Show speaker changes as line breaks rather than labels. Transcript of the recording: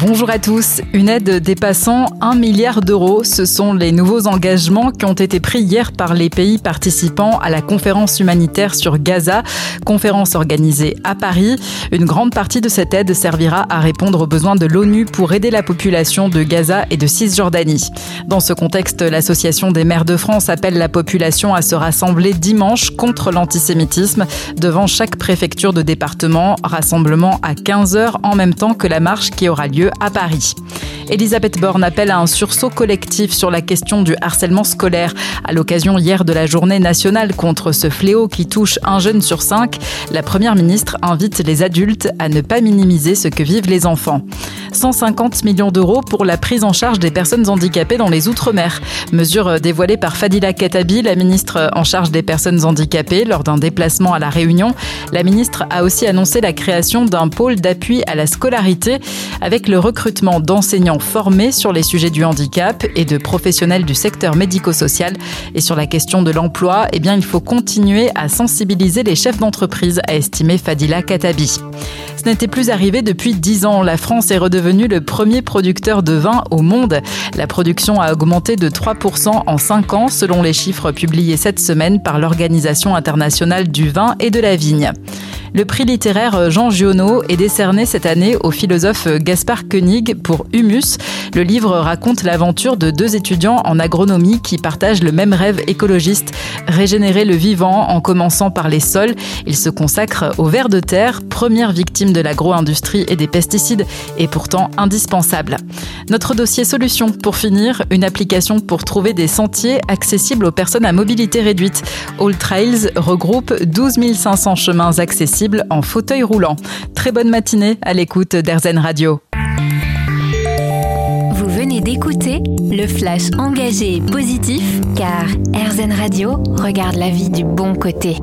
Bonjour à tous. Une aide dépassant 1 milliard d'euros, ce sont les nouveaux engagements qui ont été pris hier par les pays participants à la conférence humanitaire sur Gaza, conférence organisée à Paris. Une grande partie de cette aide servira à répondre aux besoins de l'ONU pour aider la population de Gaza et de Cisjordanie. Dans ce contexte, l'Association des maires de France appelle la population à se rassembler dimanche contre l'antisémitisme devant chaque préfecture de département, rassemblement à 15h en même temps que la marche qui aura lieu à Paris. Elisabeth Borne appelle à un sursaut collectif sur la question du harcèlement scolaire. À l'occasion hier de la journée nationale contre ce fléau qui touche un jeune sur cinq, la première ministre invite les adultes à ne pas minimiser ce que vivent les enfants. 150 millions d'euros pour la prise en charge des personnes handicapées dans les Outre-mer. Mesure dévoilée par Fadila Katabi, la ministre en charge des personnes handicapées, lors d'un déplacement à La Réunion. La ministre a aussi annoncé la création d'un pôle d'appui à la scolarité avec le recrutement d'enseignants formés sur les sujets du handicap et de professionnels du secteur médico-social. Et sur la question de l'emploi, eh bien, il faut continuer à sensibiliser les chefs d'entreprise, a estimé Fadila Katabi. Ce n'était plus arrivé depuis 10 ans. La France est redevenue le premier producteur de vin au monde. La production a augmenté de 3% en 5 ans selon les chiffres publiés cette semaine par l'Organisation internationale du vin et de la vigne. Le prix littéraire Jean Giono est décerné cette année au philosophe Gaspard Koenig pour Humus. Le livre raconte l'aventure de deux étudiants en agronomie qui partagent le même rêve écologiste, régénérer le vivant en commençant par les sols. Ils se consacrent au ver de terre, première victime de l'agro-industrie et des pesticides, et pourtant indispensable. Notre dossier solution pour finir, une application pour trouver des sentiers accessibles aux personnes à mobilité réduite. All Trails regroupe 12 500 chemins accessibles en fauteuil roulant. Très bonne matinée à l'écoute d'Airzen Radio.
Vous venez d'écouter le flash engagé et positif car Airzen Radio regarde la vie du bon côté.